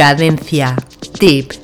Cadencia Deep.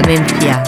Cadencia.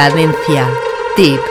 Cadencia. Tip.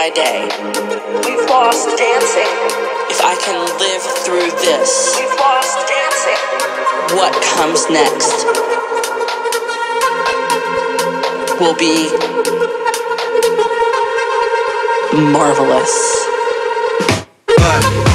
by day. We've lost dancing. If I can live through this, we've lost dancing. What comes next will be marvelous. But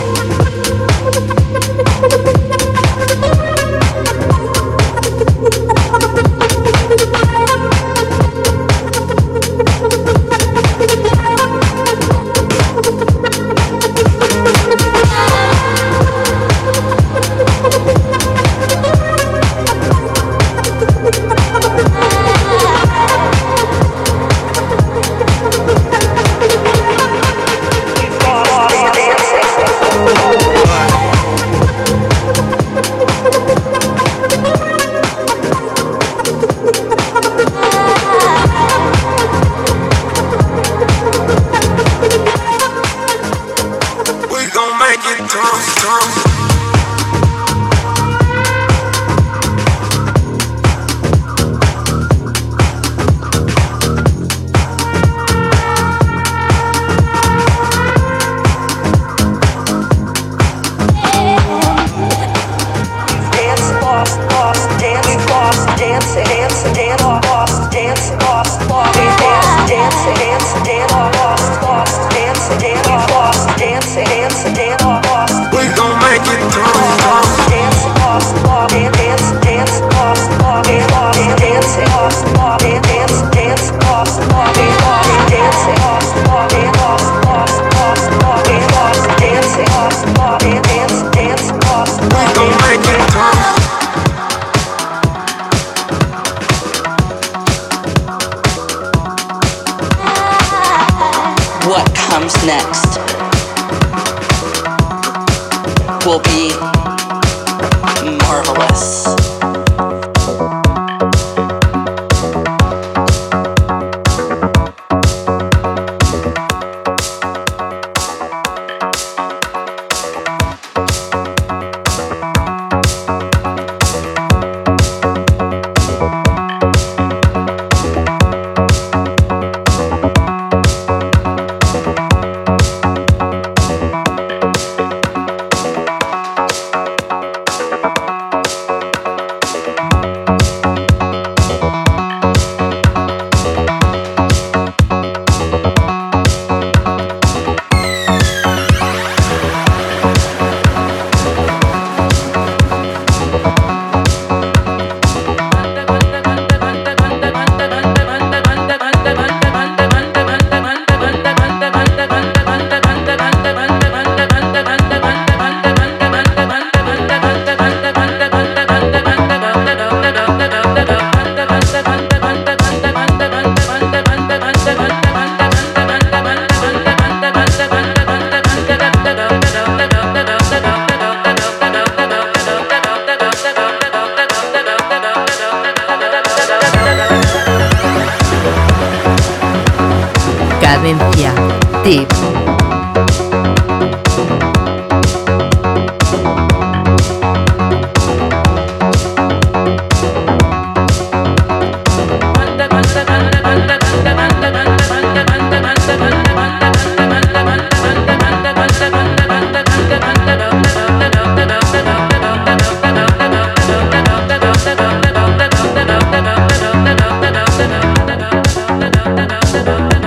marvelous. da da da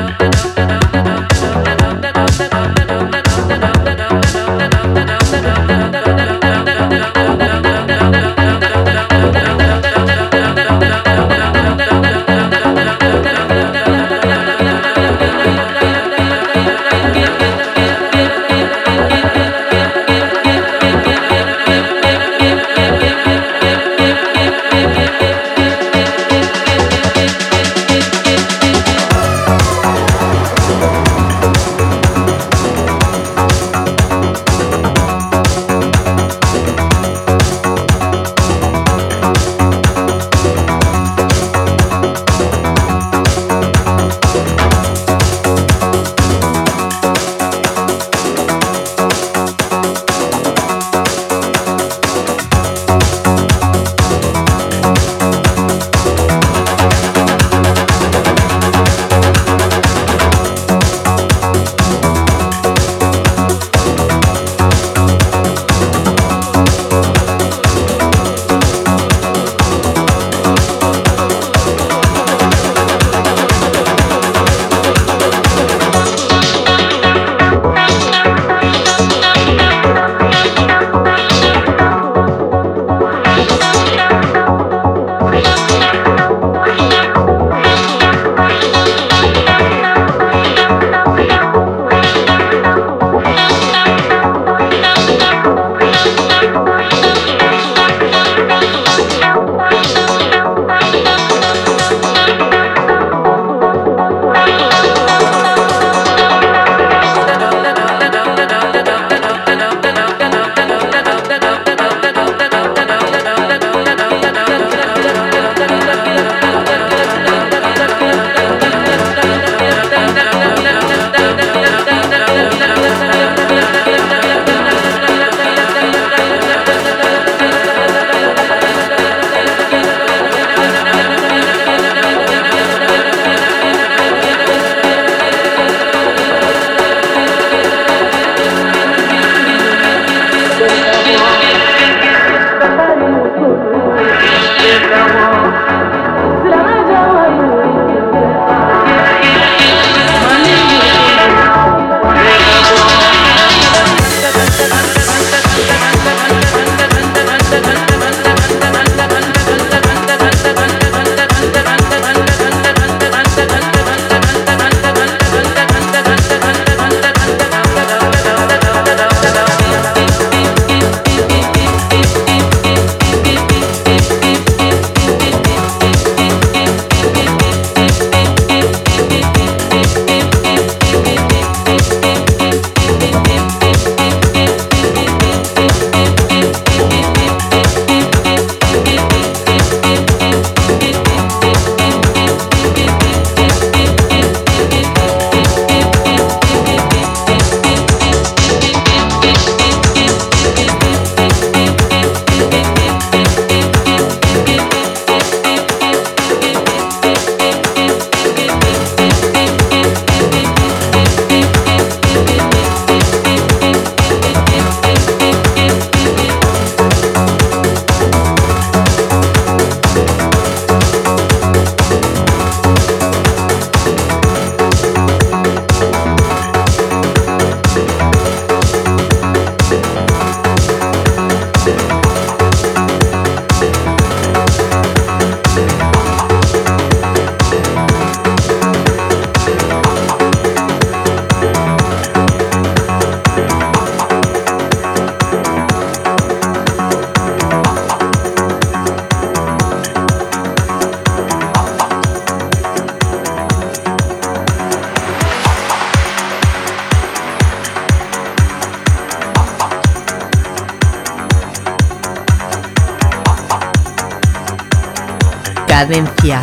Cadencia.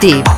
Tip.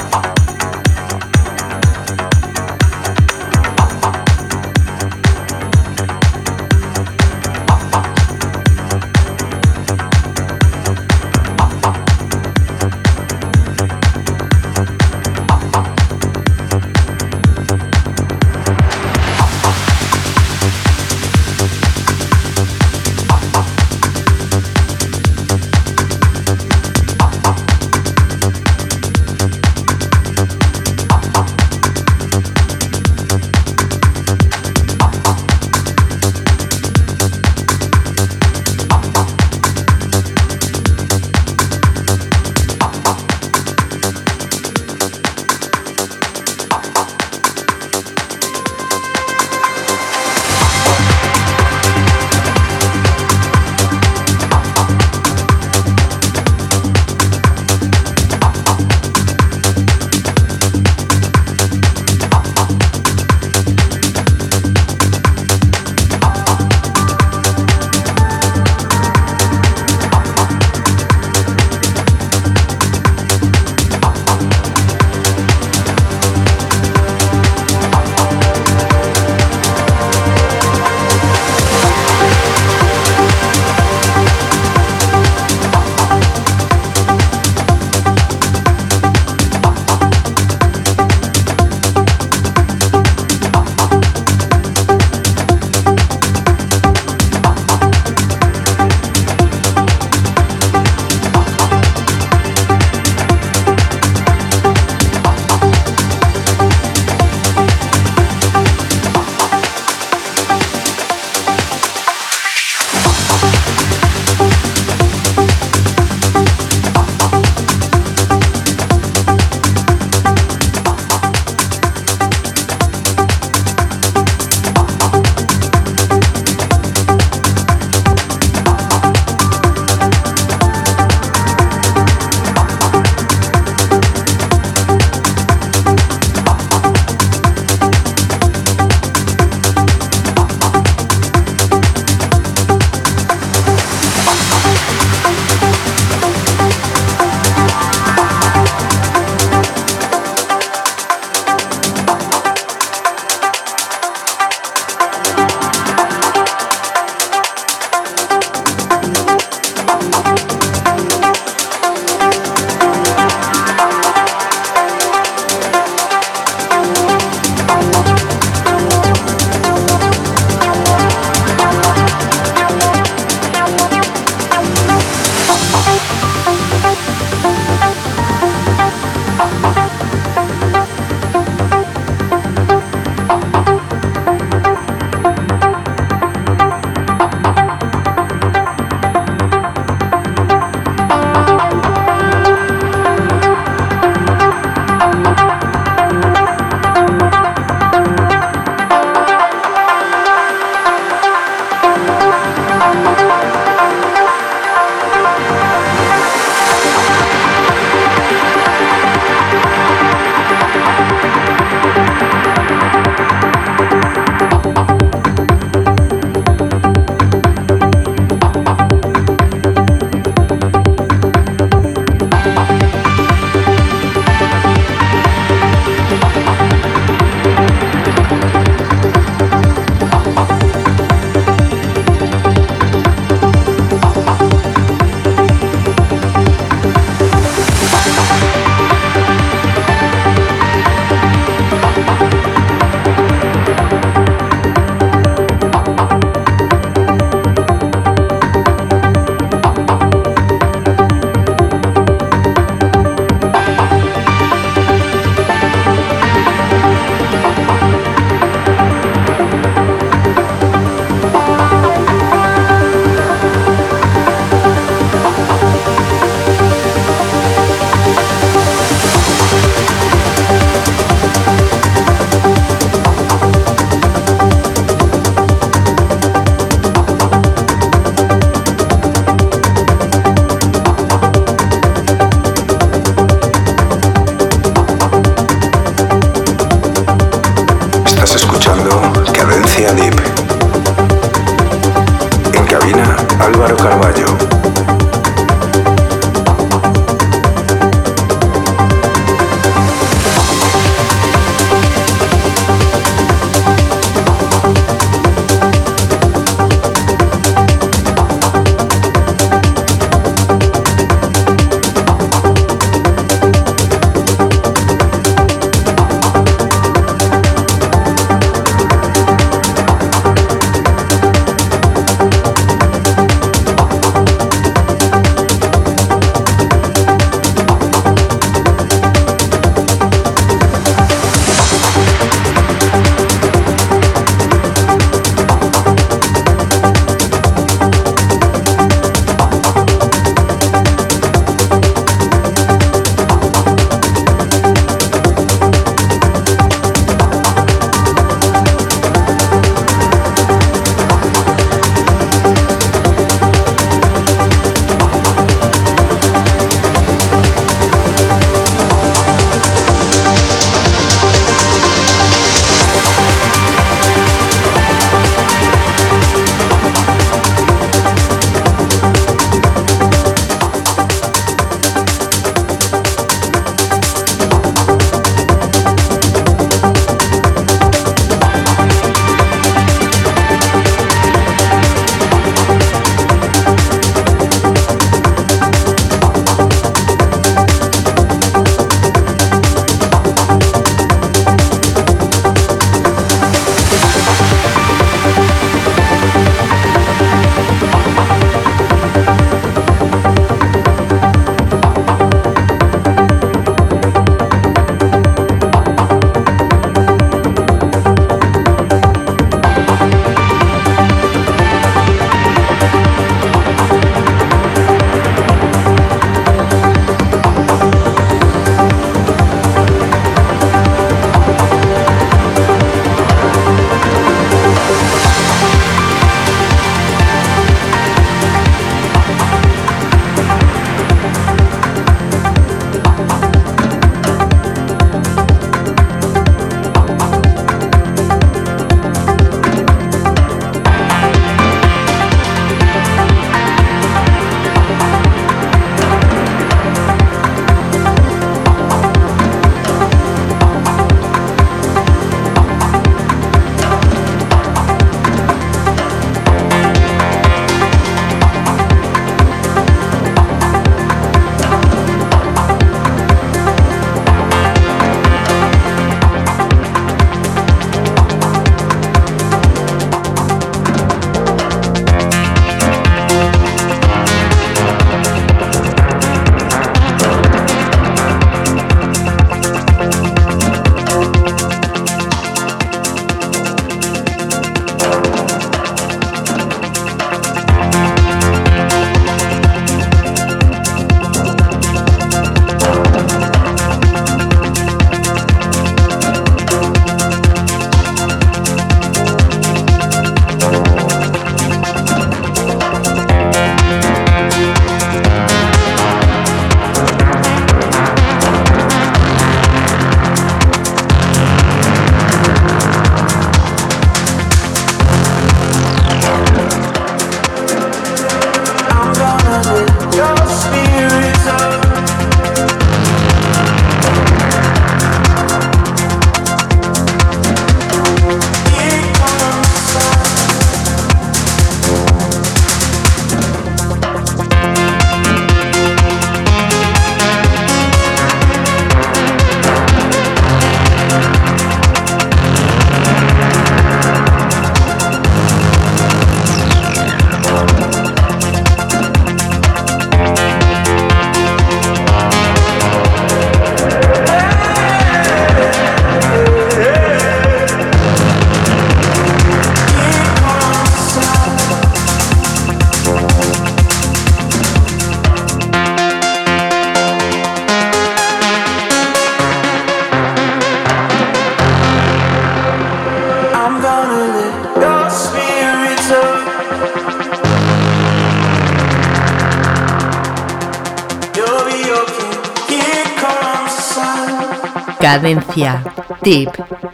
Utopia Deep.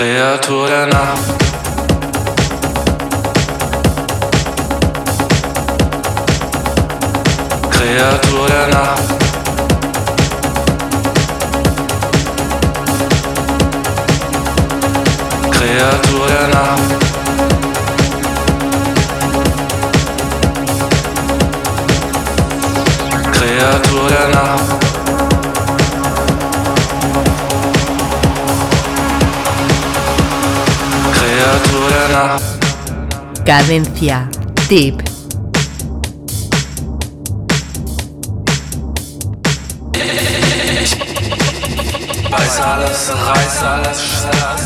Kreatur der Nacht. Kreatur der Nacht. Kreatur der Nacht. Kreatur der Nacht. Cadencia. Tip. Reiß alles, reiß alles, schneller,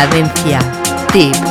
Cadencia. Tip.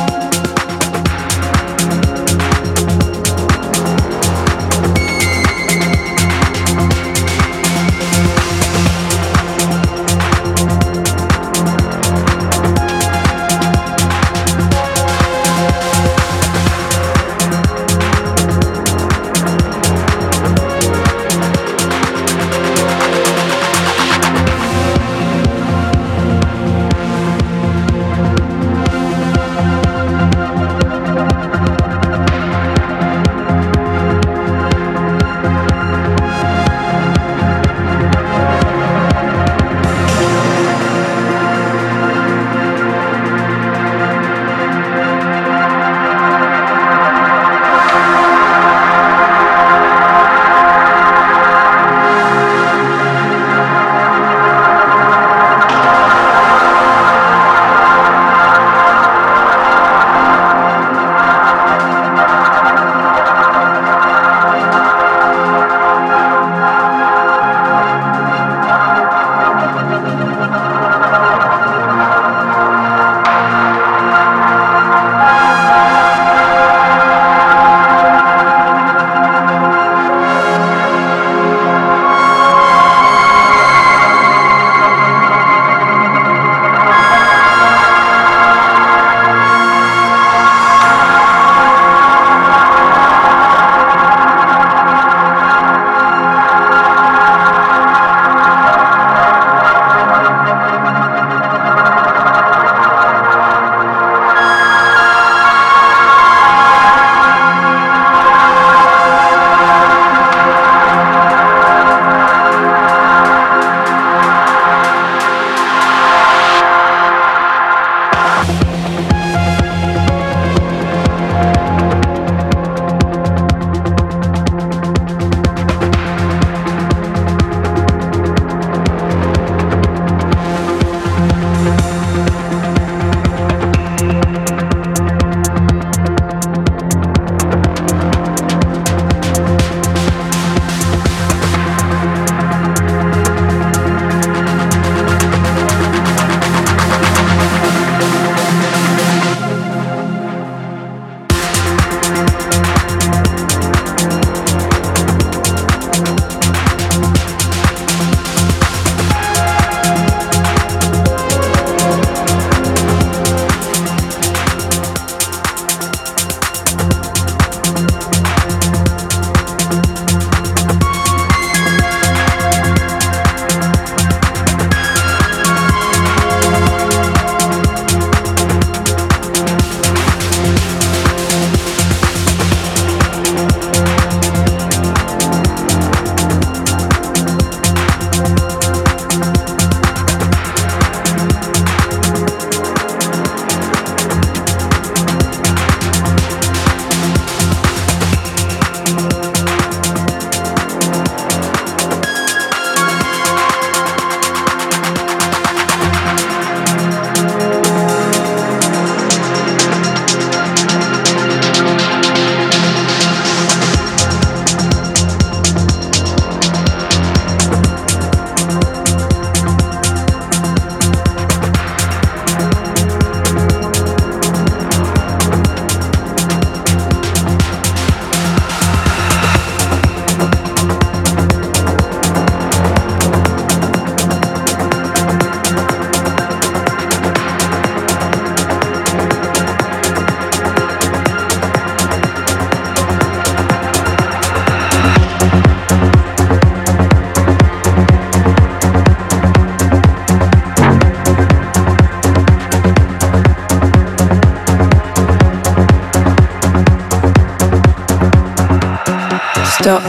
Stop.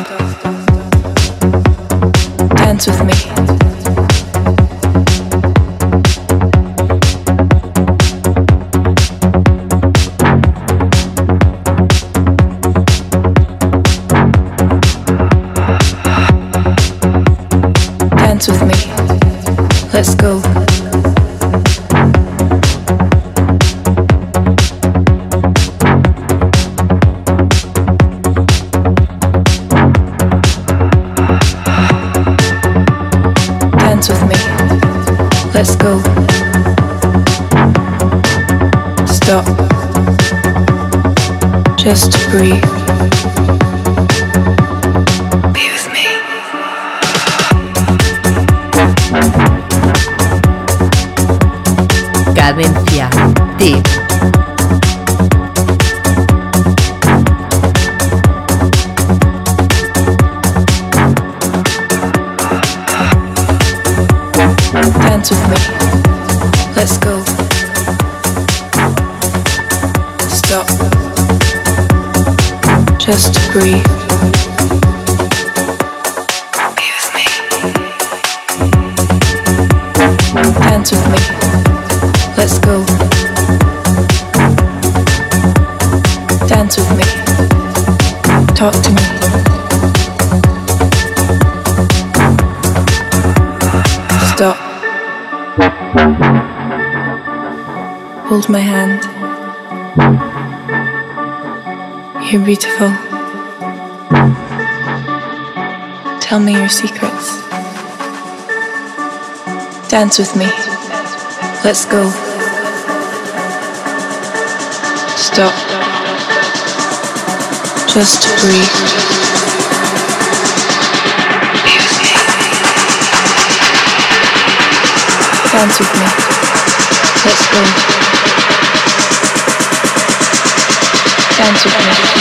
Dance with me. Dance with me. Let's go. Beautiful. Tell me your secrets. Dance with me. Let's go. Stop. Just breathe. Dance with me. Let's go. Dance with me.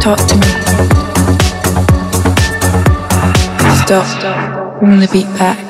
Talk to me. Stop. Bring the beat back.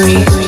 Just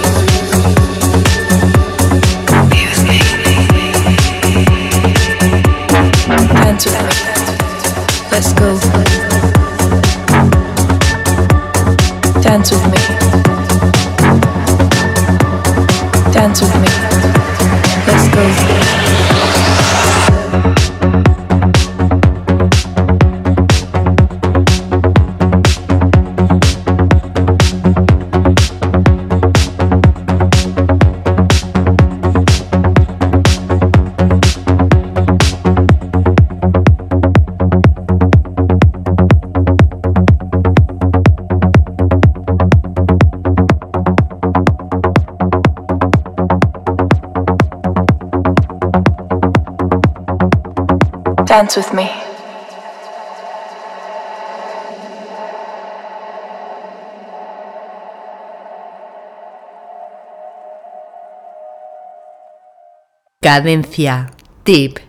Dance with me. Cadencia. Tip.